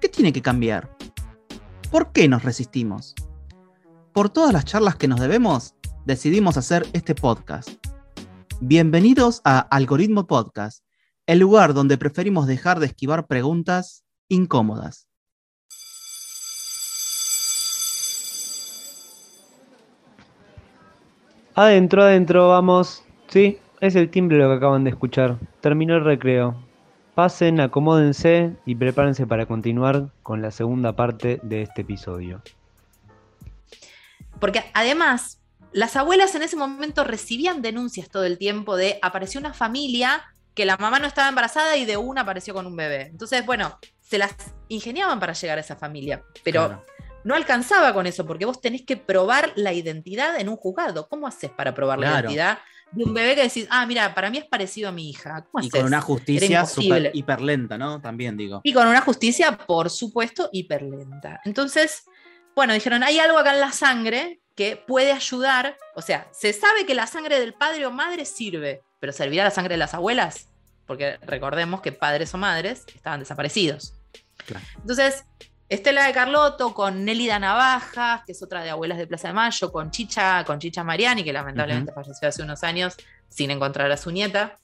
¿Qué tiene que cambiar? ¿Por qué nos resistimos? Por todas las charlas que nos debemos, decidimos hacer este podcast. Bienvenidos a Algoritmo Podcast, el lugar donde preferimos dejar de esquivar preguntas incómodas. Adentro, adentro, vamos. Sí, es el timbre lo que acaban de escuchar. Terminó el recreo. Pasen, acomódense y prepárense para continuar con la segunda parte de este episodio. Porque además, las abuelas en ese momento recibían denuncias todo el tiempo de apareció una familia que la mamá no estaba embarazada y de una apareció con un bebé. Entonces, bueno, se las ingeniaban para llegar a esa familia, pero Claro. no alcanzaba con eso porque vos tenés que probar la identidad en un juzgado. ¿Cómo haces para probar la identidad de un bebé que decís, ah, mira, para mí es parecido a mi hija? ¿Cómo Y haces? con una justicia super hiper lenta, ¿no? También digo. Y con una justicia, por supuesto, hiperlenta. Entonces, bueno, dijeron, hay algo acá en la sangre que puede ayudar. O sea, se sabe que la sangre del padre o madre sirve, pero ¿servirá la sangre de las abuelas? Porque recordemos que padres o madres estaban desaparecidos. Claro. Entonces, Estela de Carlotto con Nélida Navajas, que es otra de Abuelas de Plaza de Mayo, con Chicha, con Chicha Mariani, que lamentablemente falleció hace unos años sin encontrar a su nieta.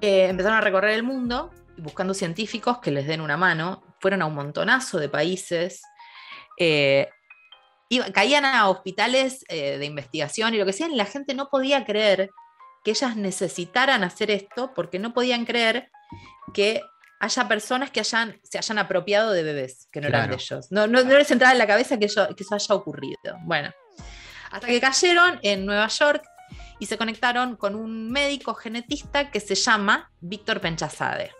Eh, empezaron a recorrer el mundo buscando científicos que les den una mano. Fueron a un montonazo de países. eh, iba- caían a hospitales eh, de investigación y lo que sea, y la gente no podía creer que ellas necesitaran hacer esto porque no podían creer que haya personas que hayan, se hayan apropiado de bebés que no eran de ellos. No, no, no les entraba en la cabeza que, ello- que eso haya ocurrido. Bueno, hasta que cayeron en Nueva York y se conectaron con un médico genetista que se llama Víctor Penchazade.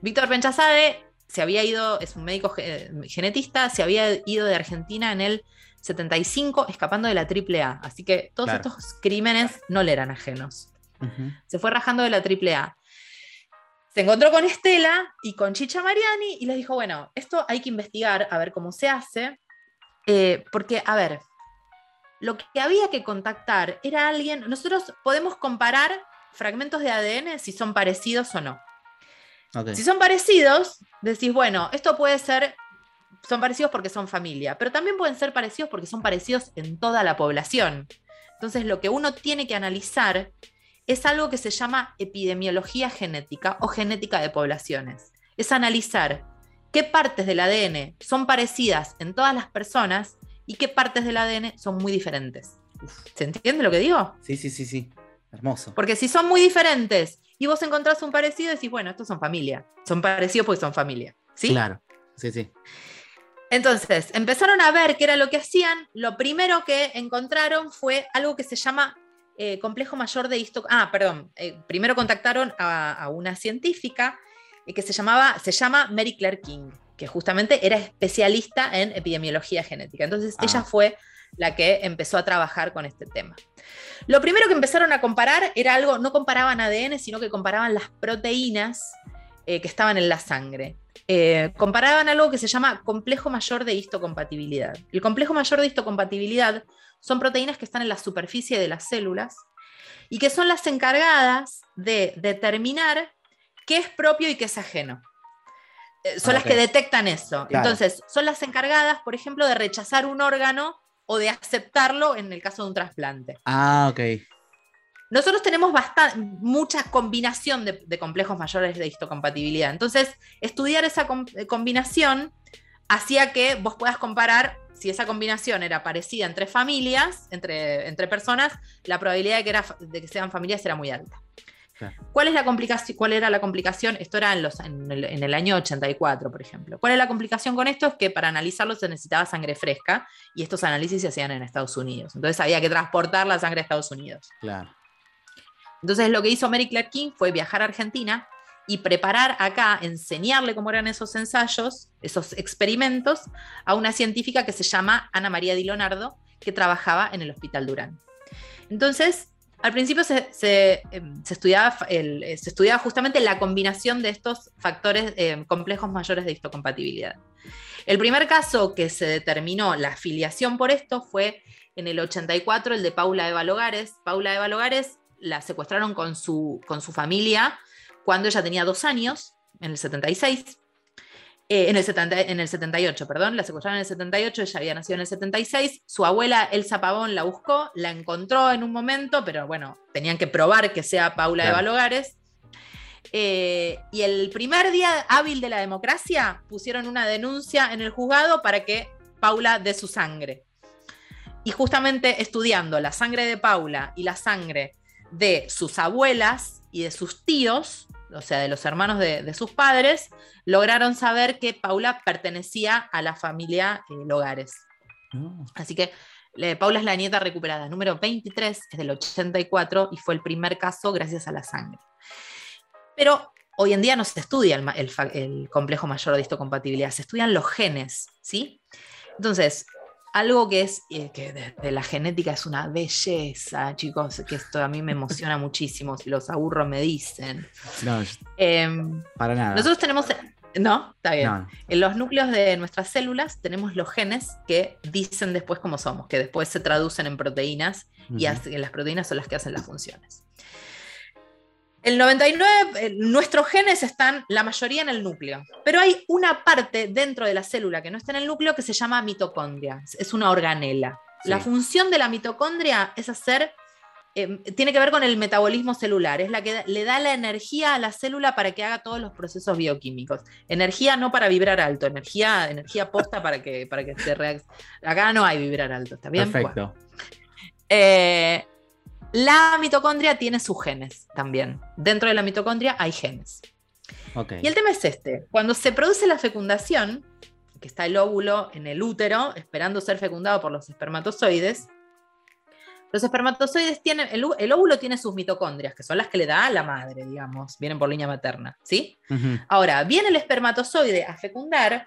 Víctor Penchazade se había ido, es un médico ge- genetista, se había ido de Argentina en el 75 escapando de la AAA. Así que todos Claro. estos crímenes no le eran ajenos. Se fue rajando de la AAA. Se encontró con Estela y con Chicha Mariani y les dijo, bueno, esto hay que investigar, a ver cómo se hace. Eh, porque, a ver, lo que había que contactar era alguien, nosotros podemos comparar fragmentos de ADN si son parecidos o no. Si son parecidos, decís, bueno, esto puede ser, son parecidos porque son familia, pero también pueden ser parecidos porque son parecidos en toda la población. Entonces, lo que uno tiene que analizar es algo que se llama epidemiología genética o genética de poblaciones. Es analizar qué partes del ADN son parecidas en todas las personas y qué partes del ADN son muy diferentes. ¿Se entiende lo que digo? Sí, sí, sí, sí. Hermoso. Porque si son muy diferentes y vos encontrás un parecido, decís, bueno, estos son familia. Son parecidos porque son familia. ¿Sí? Claro. Sí, sí. Entonces, empezaron a ver qué era lo que hacían. Lo primero que encontraron fue algo que se llama eh, complejo mayor de histo. Ah, perdón. eh, primero contactaron a, a una científica eh, que se llamaba, se llama Mary Claire King, que justamente era especialista en epidemiología genética. Entonces, Ah. ella fue la que empezó a trabajar con este tema. Lo primero que empezaron a comparar era algo, no comparaban ADN, sino que comparaban las proteínas que estaban en la sangre. Eh, comparaban algo que se llama complejo mayor de histocompatibilidad. El complejo mayor de histocompatibilidad son proteínas que están en la superficie de las células y que son las encargadas de determinar qué es propio y qué es ajeno. Eh, son las que detectan eso. Claro. Entonces, son las encargadas, por ejemplo, de rechazar un órgano o de aceptarlo en el caso de un trasplante. Ah, ok. Nosotros tenemos bastante, mucha combinación de, de complejos mayores de histocompatibilidad. Entonces, estudiar esa com- eh, combinación hacía que vos puedas comparar si esa combinación era parecida entre familias, entre, entre personas, la probabilidad de que, era, de que sean familias era muy alta. Claro. ¿Cuál, es la complicación, ¿Cuál era la complicación? Esto era en, los, en, el, en el año 84, por ejemplo. ¿Cuál es la complicación con esto? Es que para analizarlo se necesitaba sangre fresca y estos análisis se hacían en Estados Unidos. Entonces había que transportar la sangre a Estados Unidos. Claro. Entonces lo que hizo Mary Claire King fue viajar a Argentina y preparar acá, enseñarle cómo eran esos ensayos, esos experimentos, a una científica que se llama Ana María Di Leonardo, que trabajaba en el Hospital Durán. Entonces, al principio se, em, estudiaba, se, estudiaba, justamente la combinación de estos factores em, complejos mayores de histocompatibilidad. El primer caso que se determinó la afiliación por esto fue en el 84, el de Paula Eva Logares. Paula Eva Logares la secuestraron con su, con su familia cuando ella tenía dos años, en el 76. Eh, en, el en el 78, perdón, la secuestraron en el 78, ella había nacido en el 76, su abuela Elsa Pavón la buscó, la encontró en un momento, pero bueno, tenían que probar que sea Paula Eva Logares. Eh, y el primer día hábil de la democracia pusieron una denuncia en el juzgado para que Paula dé su sangre. Y justamente estudiando la sangre de Paula y la sangre de sus abuelas y de sus tíos, o sea, de los hermanos de, sus padres, lograron saber que Paula pertenecía a la familia eh, Logares. Ah. Así que Paula es la nieta recuperada, número 23, es del 84 y fue el primer caso gracias a la sangre. Pero hoy en día no se estudia el, complejo mayor de histocompatibilidad, se estudian los genes, ¿sí? Entonces, algo que es eh, que desde la genética es una belleza, chicos, que esto a mí me emociona muchísimo. Si los aburro, me dicen. No, em, para nada. Nosotros tenemos. No, está bien. En los núcleos de nuestras células tenemos los genes que dicen después cómo somos, que después se traducen en proteínas y las proteínas son las que hacen las funciones. El 99, nuestros genes están la mayoría en el núcleo, pero hay una parte dentro de la célula que no está en el núcleo que se llama mitocondria, es una organela. La función de la mitocondria es hacer, em, tiene que ver con el metabolismo celular, es la que le da la energía a la célula para que haga todos los procesos bioquímicos. Energía no para vibrar alto, energía, energía posta para que, para que se reaccione. Acá no hay vibrar alto, ¿está bien? Perfecto. Eh, la mitocondria tiene sus genes también. Dentro de la mitocondria hay genes. Y el tema es este. Cuando se produce la fecundación, que está el óvulo en el útero esperando ser fecundado por los espermatozoides, los espermatozoides tienen, el, óvulo tiene sus mitocondrias, que son las que le da a la madre, digamos, vienen por línea materna, ¿sí? Ahora, viene el espermatozoide a fecundar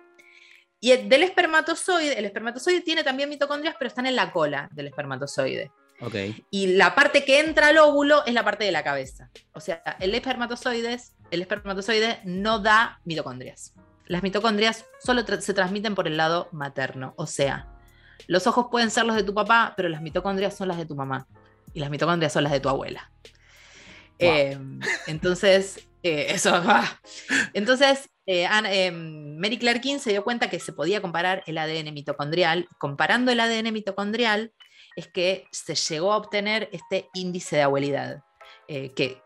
y del espermatozoide, el espermatozoide tiene también mitocondrias, pero están en la cola del espermatozoide. Y la parte que entra al óvulo es la parte de la cabeza. O sea, el espermatozoide, el espermatozoide no da mitocondrias. Las mitocondrias solo se transmiten por el lado materno. O sea, los ojos pueden ser los de tu papá, pero las mitocondrias son las de tu mamá. Y las mitocondrias son las de tu abuela. Eh, entonces, eh, eso va. Entonces, eh, Mary Claire King se dio cuenta que se podía comparar el ADN mitocondrial. Comparando el ADN mitocondrial, es que se llegó a obtener este índice de abuelidad, eh, que,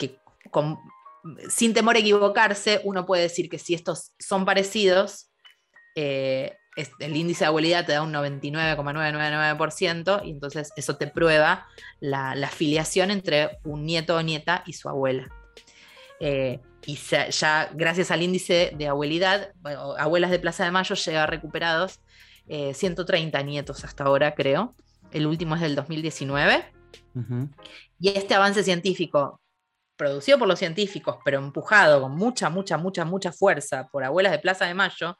sin temor a equivocarse, uno puede decir que si estos son parecidos, eh, el índice de abuelidad te da un 99,999% y entonces eso te prueba la, afiliación entre un nieto o nieta y su abuela. Eh, y ya gracias al índice de abuelidad, abuelas de Plaza de Mayo llega recuperados 130 nietos hasta ahora, creo el último es del 2019. Y este avance científico, producido por los científicos, pero empujado con mucha, mucha, mucha, mucha fuerza por abuelas de Plaza de Mayo,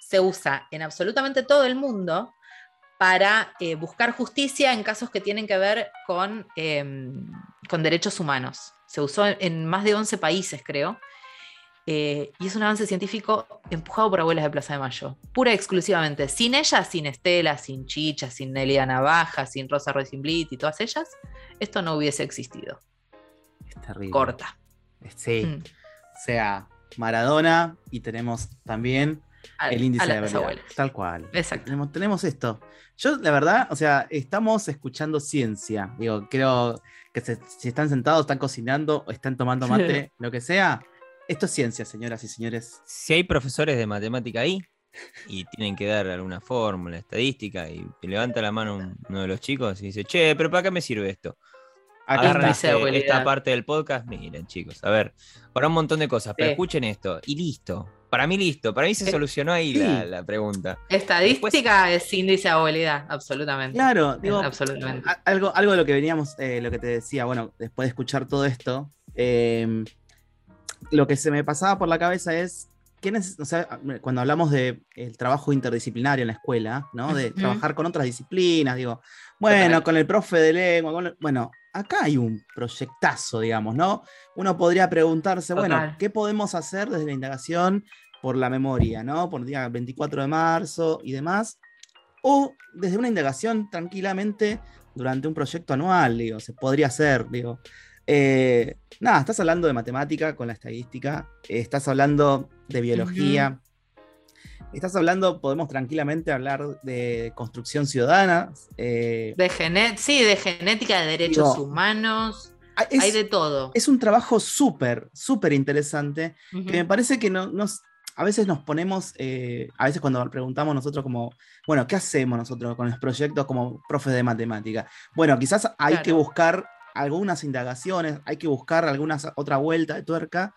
se usa en absolutamente todo el mundo para eh, buscar justicia en casos que tienen que ver con, em, con derechos humanos. Se usó en más de 11 países, creo, eh, y es un avance científico empujado por abuelas de Plaza de Mayo, pura y exclusivamente. Sin ellas, sin Estela, sin Chicha, sin Nelia Navaja, sin Rosa Rosenblit y todas ellas, esto no hubiese existido. Es terrible. Corta. Sí. Mm. O sea, Maradona y tenemos también el índice de abuelas. Tal cual. Exacto. Tenemos, esto. Yo, la verdad, o sea, estamos escuchando ciencia. Digo, creo que si están sentados, están cocinando están tomando mate, lo que sea esto es ciencia, señoras y señores. Si hay profesores de matemática ahí y tienen que dar alguna fórmula, estadística, y levanta la mano uno de los chicos y dice, che, pero ¿para qué me sirve esto? Agarran esta parte del podcast, miren chicos, a ver, para un montón de cosas, pero escuchen esto y listo. Para mí listo, para mí se solucionó ahí la, pregunta. Estadística es índice de abuelidad, absolutamente. Claro, digo, absolutamente. Algo, algo de lo que veníamos, eh, lo que te decía, bueno, después de escuchar todo esto, eh, lo que se me pasaba por la cabeza es, ¿qué cuando hablamos del trabajo interdisciplinario en la escuela, ¿no? de trabajar con otras disciplinas, digo, bueno, con el profe de lengua, bueno, acá hay un proyectazo, digamos, ¿no? Uno podría preguntarse, bueno, ¿qué podemos hacer desde la indagación por la memoria, ¿no? Por el día 24 de marzo y demás. O desde una indagación tranquilamente durante un proyecto anual, digo, se podría hacer, digo. Eh, nada, estás hablando de matemática con la estadística, estás hablando de biología, estás hablando, podemos tranquilamente hablar de construcción ciudadana. Eh, de sí, de genética, de derechos humanos. Ah, hay de todo. Es un trabajo súper, súper interesante que me parece que no, nos, a veces nos ponemos, eh, a veces cuando preguntamos nosotros como, bueno, ¿qué hacemos nosotros con los proyectos como profes de matemática? Bueno, quizás hay que buscar algunas indagaciones, hay que buscar alguna otra vuelta de tuerca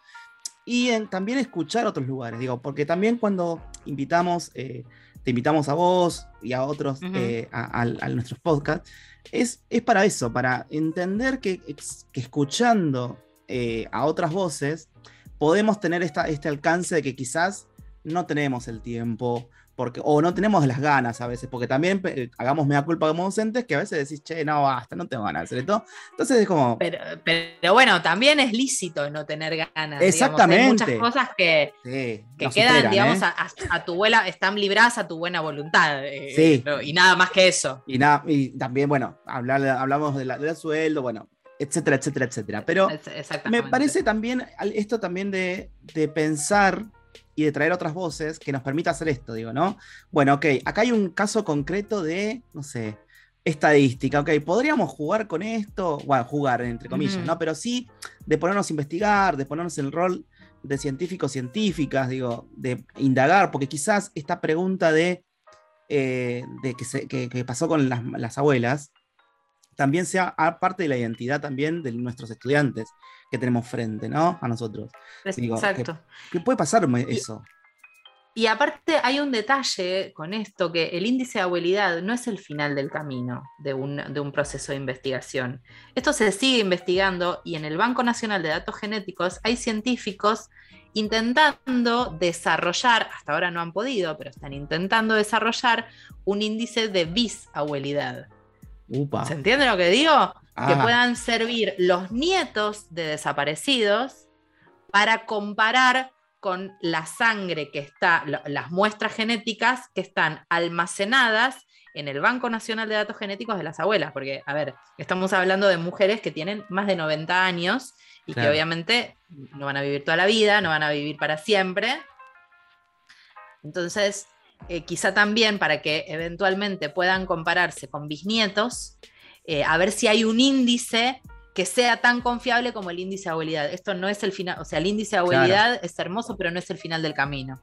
y también escuchar otros lugares, digo, porque también cuando invitamos, eh, te invitamos a vos y a otros, eh, a, nuestros podcasts, es, es, para eso, para entender que, que escuchando a otras voces, podemos tener esta, este alcance de que quizás no tenemos el tiempo porque, o no tenemos las ganas a veces, porque también eh, hagamos mea culpa como docentes que a veces decís, che, no, basta, no tengo ganas de hacer esto. Entonces es como... Pero, pero bueno, también es lícito no tener ganas. Exactamente. Hay muchas cosas que, que quedan, digamos, ¿eh? a, tu buena, están libradas a tu buena voluntad. Eh, sí. y nada más que eso. Y, nada, y también, bueno, hablar, hablamos de del sueldo, bueno, etcétera, etcétera, etcétera. Pero me parece también esto también de, pensar y de traer otras voces que nos permita hacer esto, digo, ¿no? Bueno, ok, acá hay un caso concreto de, no sé, estadística, ok, podríamos jugar con esto, bueno, jugar entre comillas, ¿no? Pero sí de ponernos a investigar, de ponernos el rol de científicos, científicas, digo, de indagar, porque quizás esta pregunta de, eh, de que, se, que, pasó con las, las abuelas, también sea parte de la identidad también de nuestros estudiantes que tenemos frente, ¿no? A nosotros. Exacto. ¿Qué puede pasar eso? Y aparte hay un detalle con esto, que el índice de abuelidad no es el final del camino de un, de un, proceso de investigación. Esto se sigue investigando y en el Banco Nacional de Datos Genéticos hay científicos intentando desarrollar, hasta ahora no han podido, pero están intentando desarrollar un índice de bisabuelidad. ¿Se entiende lo que digo? Que puedan servir los nietos de desaparecidos para comparar con la sangre que está, las muestras genéticas que están almacenadas en el Banco Nacional de Datos Genéticos de las abuelas, porque, a ver, estamos hablando de mujeres que tienen más de 90 años y que obviamente no van a vivir toda la vida, no van a vivir para siempre. Entonces, eh, quizá también para que eventualmente puedan compararse con bisnietos, eh, a ver si hay un índice que sea tan confiable como el índice de abuelidad. Esto no es el final, o sea, el índice de abuelidad es hermoso, pero no es el final del camino.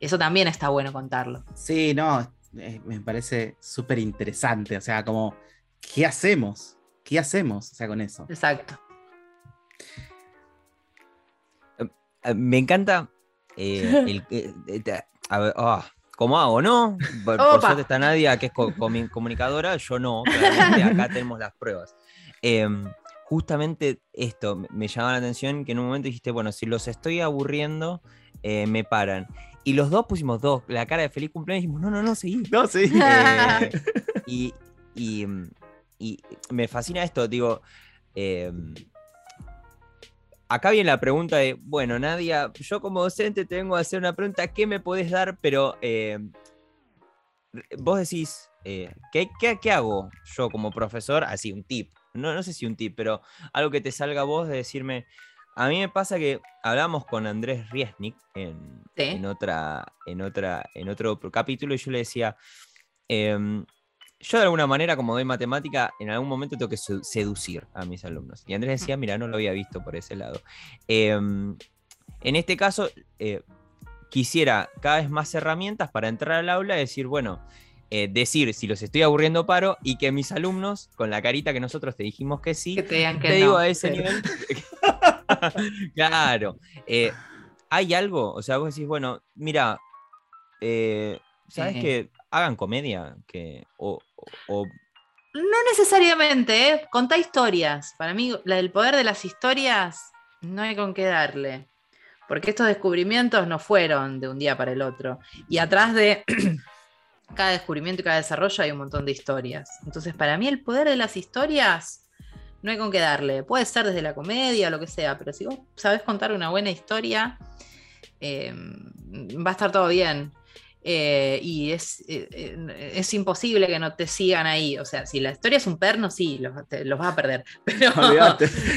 Eso también está bueno contarlo. Sí, no, eh, me parece súper interesante. O sea, como, ¿qué hacemos? ¿Qué hacemos o sea, con eso? Exacto. Me encanta el, a ¿Cómo hago, no? Por, suerte está Nadia, que es comunicadora, yo no, acá tenemos las pruebas. Em, justamente esto me llamaba la atención, que en un momento dijiste, bueno, si los estoy aburriendo, eh, me paran. Y los dos pusimos dos, la cara de feliz cumpleaños, y dijimos, no, no, no, seguí. No, sí. Eh, y, y, y, me fascina esto, digo, eh, acá viene la pregunta de, bueno, Nadia, yo como docente tengo que hacer una pregunta, ¿qué me podés dar? Pero eh, vos decís, eh, ¿qué, qué, hago yo como profesor? Así, un tip. No, no sé si un tip, pero algo que te salga a vos de decirme, a mí me pasa que hablamos con Andrés Riesnik en, en, otra, en, otra, en otro capítulo y yo le decía, em, yo de alguna manera, como doy matemática, en algún momento tengo que seducir a mis alumnos. Y Andrés decía, mira, no lo había visto por ese lado. Em, en este caso, eh, quisiera cada vez más herramientas para entrar al aula y decir, bueno, eh, decir si los estoy aburriendo paro y que mis alumnos, con la carita que nosotros te dijimos que sí, te, digo a ese nivel. claro. Eh, ¿Hay algo? O sea, vos decís, bueno, mira, ¿sabes qué? Hagan comedia, que, o, No necesariamente, ¿eh? contá historias. Para mí, la del poder de las historias, no hay con qué darle. Porque estos descubrimientos no fueron de un día para el otro. Y atrás de cada descubrimiento y cada desarrollo hay un montón de historias. Entonces, para mí el poder de las historias no hay con qué darle. Puede ser desde la comedia o lo que sea, pero si vos sabés contar una buena historia, em, va a estar todo bien. Eh, y es, eh, eh, es, imposible que no te sigan ahí. O sea, si la historia es un perno, sí, los, los vas a perder. Pero,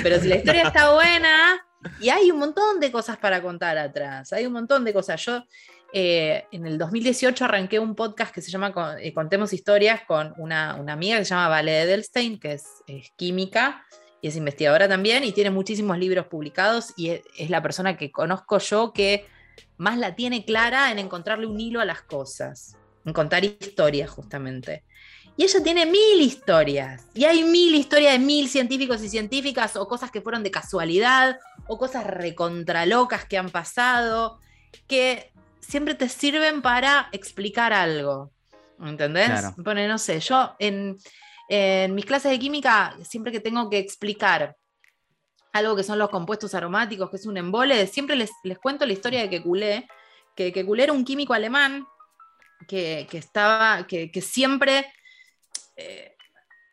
pero si la historia está buena, y hay un montón de cosas para contar atrás, hay un montón de cosas. Yo en el 2018 arranqué un podcast que se llama Contemos Historias con una, amiga que se llama Vale Edelstein, que es, química y es investigadora también, y tiene muchísimos libros publicados, y es la persona que conozco yo que más la tiene clara en encontrarle un hilo a las cosas, en contar historias justamente. Y ella tiene mil historias, y hay mil historias de mil científicos y científicas, o cosas que fueron de casualidad, o cosas recontralocas que han pasado, que siempre te sirven para explicar algo. ¿Entendés? Bueno, no sé, yo en, en mis clases de química, siempre que tengo que explicar algo que son los compuestos aromáticos, que es un embole. Siempre les, cuento la historia de Kekulé, que Kekulé era un químico alemán que, estaba, que, siempre... Eh,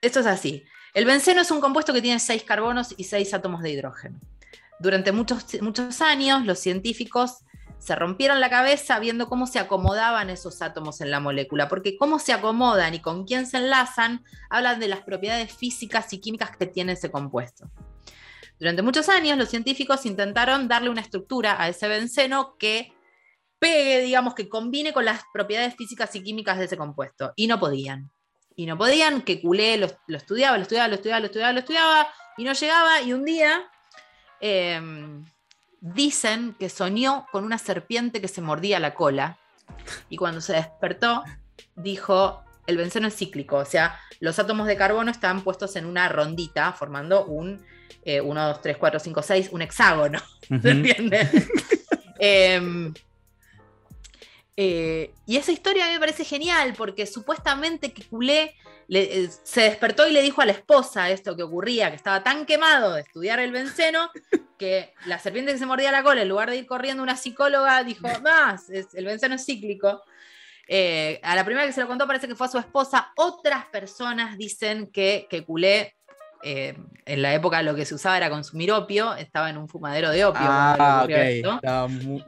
esto es así. El benceno es un compuesto que tiene seis carbonos y seis átomos de hidrógeno. Durante muchos, muchos años los científicos se rompieron la cabeza viendo cómo se acomodaban esos átomos en la molécula, porque cómo se acomodan y con quién se enlazan hablan de las propiedades físicas y químicas que tiene ese compuesto. Durante muchos años los científicos intentaron darle una estructura a ese benceno que pegue, digamos, que combine con las propiedades físicas y químicas de ese compuesto. Y no podían. Y no podían, que culé lo, estudiaba, lo estudiaba, lo estudiaba, lo estudiaba, lo estudiaba, y no llegaba. Y un día em, dicen que soñó con una serpiente que se mordía la cola. Y cuando se despertó, dijo, el benceno es cíclico, o sea, los átomos de carbono están puestos en una rondita formando un 1, 2, 3, 4, 5, 6, un hexágono. ¿Se entiende? Em, eh, y esa historia a mí me parece genial porque supuestamente que Culé eh, se despertó y le dijo a la esposa esto que ocurría, que estaba tan quemado de estudiar el benceno, que la serpiente que se mordía la cola, en lugar de ir corriendo una psicóloga, dijo, más, el benceno es cíclico. Eh, a la primera que se lo contó parece que fue a su esposa. Otras personas dicen que, que Culé eh, en la época lo que se usaba era consumir opio, estaba en un fumadero de opio. Ah,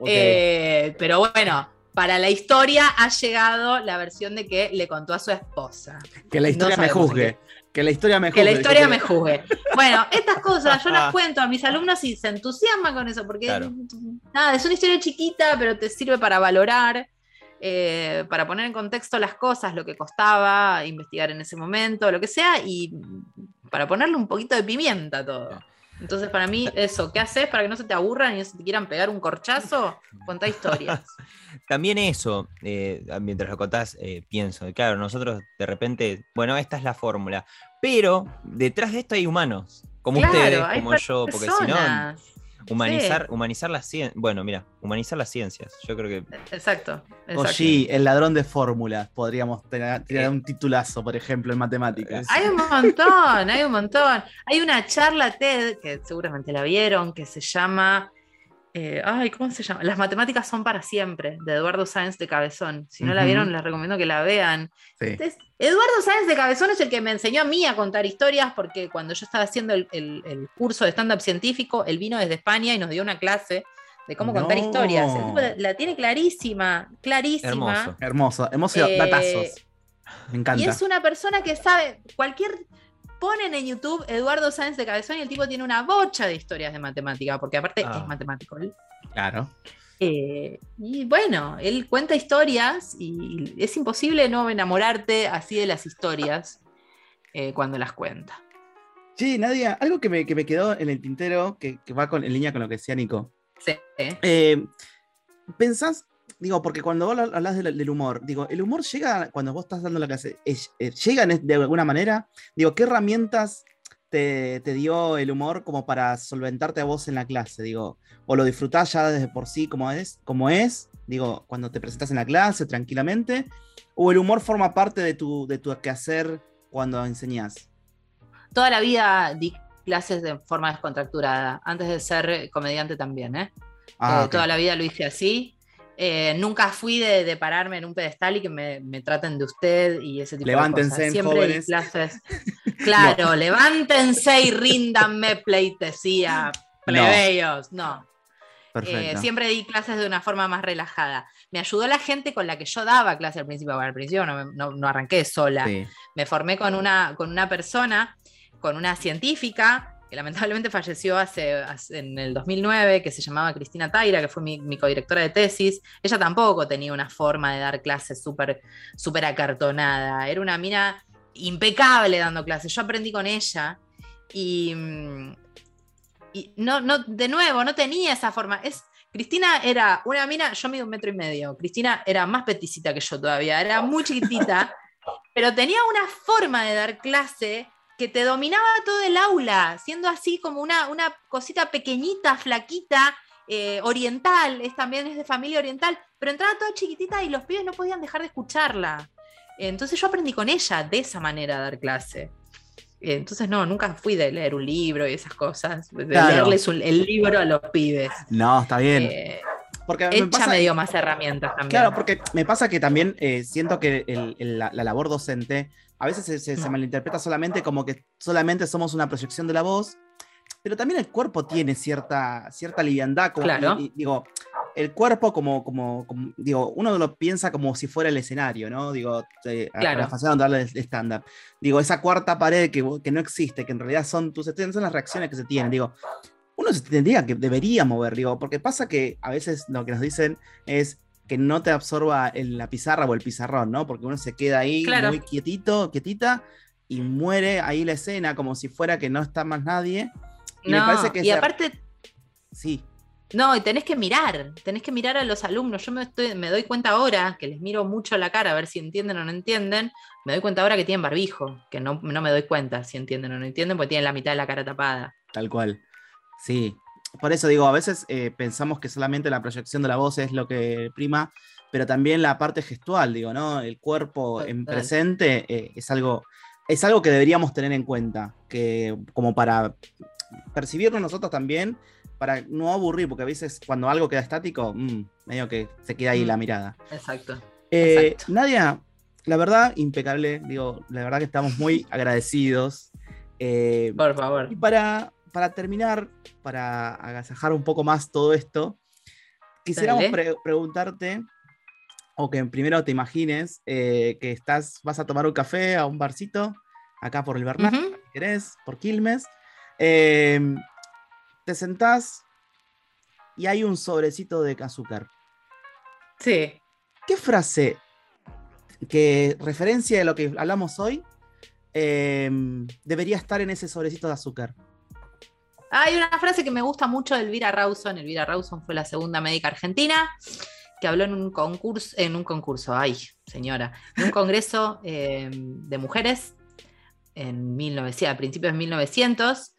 eh, pero bueno, para la historia ha llegado la versión de que le contó a su esposa. Que la historia me juzgue. Que la historia me juzgue. Que la historia me juzgue. Bueno, estas cosas yo las cuento a mis alumnos y se entusiasman con eso, porque nada, es una historia chiquita, pero te sirve para valorar. Eh, para poner en contexto las cosas, lo que costaba investigar en ese momento, lo que sea, y para ponerle un poquito de pimienta a todo. Entonces, para mí, eso, ¿qué haces para que no se te aburran y no se te quieran pegar un corchazo? Contá historias. También eso, eh, mientras lo contás, eh, pienso, claro, nosotros de repente, bueno, esta es la fórmula, pero detrás de esto hay humanos, como ustedes, como yo, porque si no, Humanizar, humanizar las ciencias. Bueno, mira, humanizar las ciencias. Yo creo que. Exacto. Oye, el ladrón de fórmulas. Podríamos tener, tirar un titulazo, por ejemplo, en matemáticas. Hay un montón, hay un montón. Hay una charla TED, que seguramente la vieron, que se llama eh, ay, ¿cómo se llama? Las matemáticas son para siempre, de Eduardo Sáenz de Cabezón. Si no la vieron, les recomiendo que la vean. Eduardo Sáenz de Cabezón es el que me enseñó a mí a contar historias, porque cuando yo estaba haciendo el, curso de stand-up científico, él vino desde España y nos dio una clase de cómo contar historias. la, tiene clarísima, clarísima. Hermoso, hermoso, hermoso, eh, datazos. Me encanta. Y es una persona que sabe cualquier ponen en YouTube Eduardo Sáenz de Cabezón y el tipo tiene una bocha de historias de matemática, porque aparte es ah. matemático él. Claro. Eh, y bueno, él cuenta historias y es imposible no enamorarte así de las historias eh, cuando las cuenta. Sí, Nadia, algo que me, quedó en el tintero, que, va con, en línea con lo que decía Nico. Sí. Eh, ¿Pensás digo, porque cuando vos hablas del, humor, digo, ¿el humor llega cuando vos estás dando la clase? ¿Llega de alguna manera? Digo, ¿qué herramientas te, dio el humor como para solventarte a vos en la clase? Digo, ¿o lo disfrutás ya desde por sí como es? Como es digo, cuando te presentas en la clase tranquilamente? ¿O el humor forma parte de tu, de tu quehacer cuando enseñás? Toda la vida di clases de forma descontracturada, antes de ser comediante también, ¿eh? Ah, toda la vida lo hice así. Eh, nunca fui de, pararme en un pedestal y que me, traten de usted y ese tipo de cosas. Siempre jóvenes. clases. Claro, levántense y ríndanme pleitesía, plebeyos. No. Eh, siempre di clases de una forma más relajada. Me ayudó la gente con la que yo daba clases al principio. al principio no, arranqué sola. Me formé con una, con una persona, con una científica que lamentablemente falleció hace, en el 2009, que se llamaba Cristina Taira, que fue mi, mi codirectora de tesis. Ella tampoco tenía una forma de dar clases súper super acartonada. Era una mina impecable dando clases. Yo aprendí con ella y, y no, no, de nuevo, no tenía esa forma. Es, Cristina era una mina, yo mido un metro y medio. Cristina era más peticita que yo todavía, era muy chiquitita, pero tenía una forma de dar clase que te dominaba todo el aula, siendo así como una, una cosita pequeñita, flaquita, eh, oriental, es, también es de familia oriental, pero entraba toda chiquitita y los pibes no podían dejar de escucharla. Entonces yo aprendí con ella de esa manera a dar clase. Entonces, no, nunca fui de leer un libro y esas cosas, de leerles el libro a los pibes. No, está bien. Eh, porque ella me, pasa, dio más herramientas también. Claro, porque me pasa que también eh, siento que la, labor docente a veces se, mm. malinterpreta solamente como que solamente somos una proyección de la voz, pero también el cuerpo tiene cierta, cierta liviandad. Como, claro. digo, el cuerpo como, como, digo, uno lo piensa como si fuera el escenario, ¿no? Digo, eh, claro. a darle estándar. Digo, esa cuarta pared que, que, no existe, que en realidad son tus son las reacciones que se tienen. Digo, uno se tendría que debería mover, digo, porque pasa que a veces lo que nos dicen es que no te absorba en la pizarra o el pizarrón, ¿no? Porque uno se queda ahí muy quietito, quietita y muere ahí la escena como si fuera que no está más nadie. Y me parece que y aparte sí. No, y tenés que mirar, tenés que mirar a los alumnos. Yo me, estoy, me doy cuenta ahora, que les miro mucho la cara a ver si entienden o no entienden, me doy cuenta ahora que tienen barbijo, que no, no me doy cuenta si entienden o no entienden, porque tienen la mitad de la cara tapada. Tal cual. Sí. Por eso digo, a veces eh, pensamos que solamente la proyección de la voz es lo que prima, pero también la parte gestual, digo, ¿no? El cuerpo en presente eh, es algo. Es algo que deberíamos tener en cuenta, que como para percibirnos nosotros también para no aburrir, porque a veces cuando algo queda estático, mm, medio que se queda ahí la mm, mirada. Exacto, eh, Nadia, la verdad, impecable. Digo, la verdad que estamos muy agradecidos. Eh, Por favor. Y para, para terminar, para agasajar un poco más todo esto, quisiéramos preguntarte, o que primero te imagines, eh, que estás, vas a tomar un café a un barcito, acá por el Bernal, si querés, por Quilmes te sentás y hay un sobrecito de azúcar. Sí. ¿Qué frase que referencia de lo que hablamos hoy em, debería estar en ese sobrecito de azúcar? Hay una frase que me gusta mucho de Elvira Rawson. Elvira Rawson fue la segunda médica argentina que habló en un concurso, en un concurso, ay, señora, en un congreso em, de mujeres en 1900, a principios de 1900,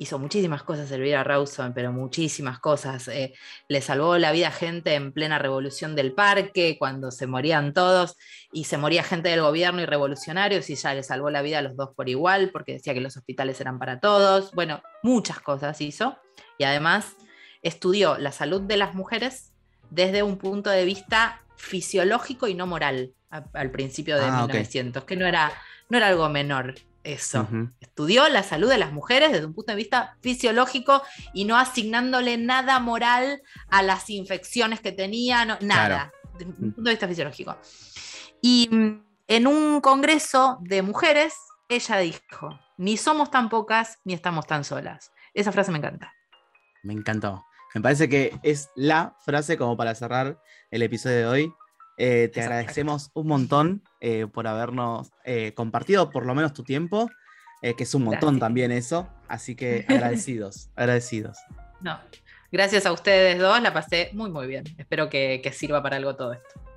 hizo muchísimas cosas Elvira Rawson, pero muchísimas cosas. Eh, le salvó la vida a gente en plena revolución del parque, cuando se morían todos, y se moría gente del gobierno y revolucionarios, y ya le salvó la vida a los dos por igual, porque decía que los hospitales eran para todos. Bueno, muchas cosas hizo. Y además estudió la salud de las mujeres desde un punto de vista fisiológico y no moral al principio de 1900, ah, que no era, no era algo menor eso. Estudió la salud de las mujeres desde un punto de vista fisiológico y no asignándole nada moral a las infecciones que tenían, nada, desde un punto de vista fisiológico. Y mm, en un congreso de mujeres, ella dijo, ni somos tan pocas ni estamos tan solas. Esa frase me encanta. Me encantó. Me parece que es la frase como para cerrar el episodio de hoy. Eh, te agradecemos un montón eh, por habernos eh, compartido por lo menos tu tiempo, que es un montón también eso. Así que agradecidos, agradecidos. No, gracias a ustedes dos, la pasé muy, muy bien. Espero que sirva para algo todo esto.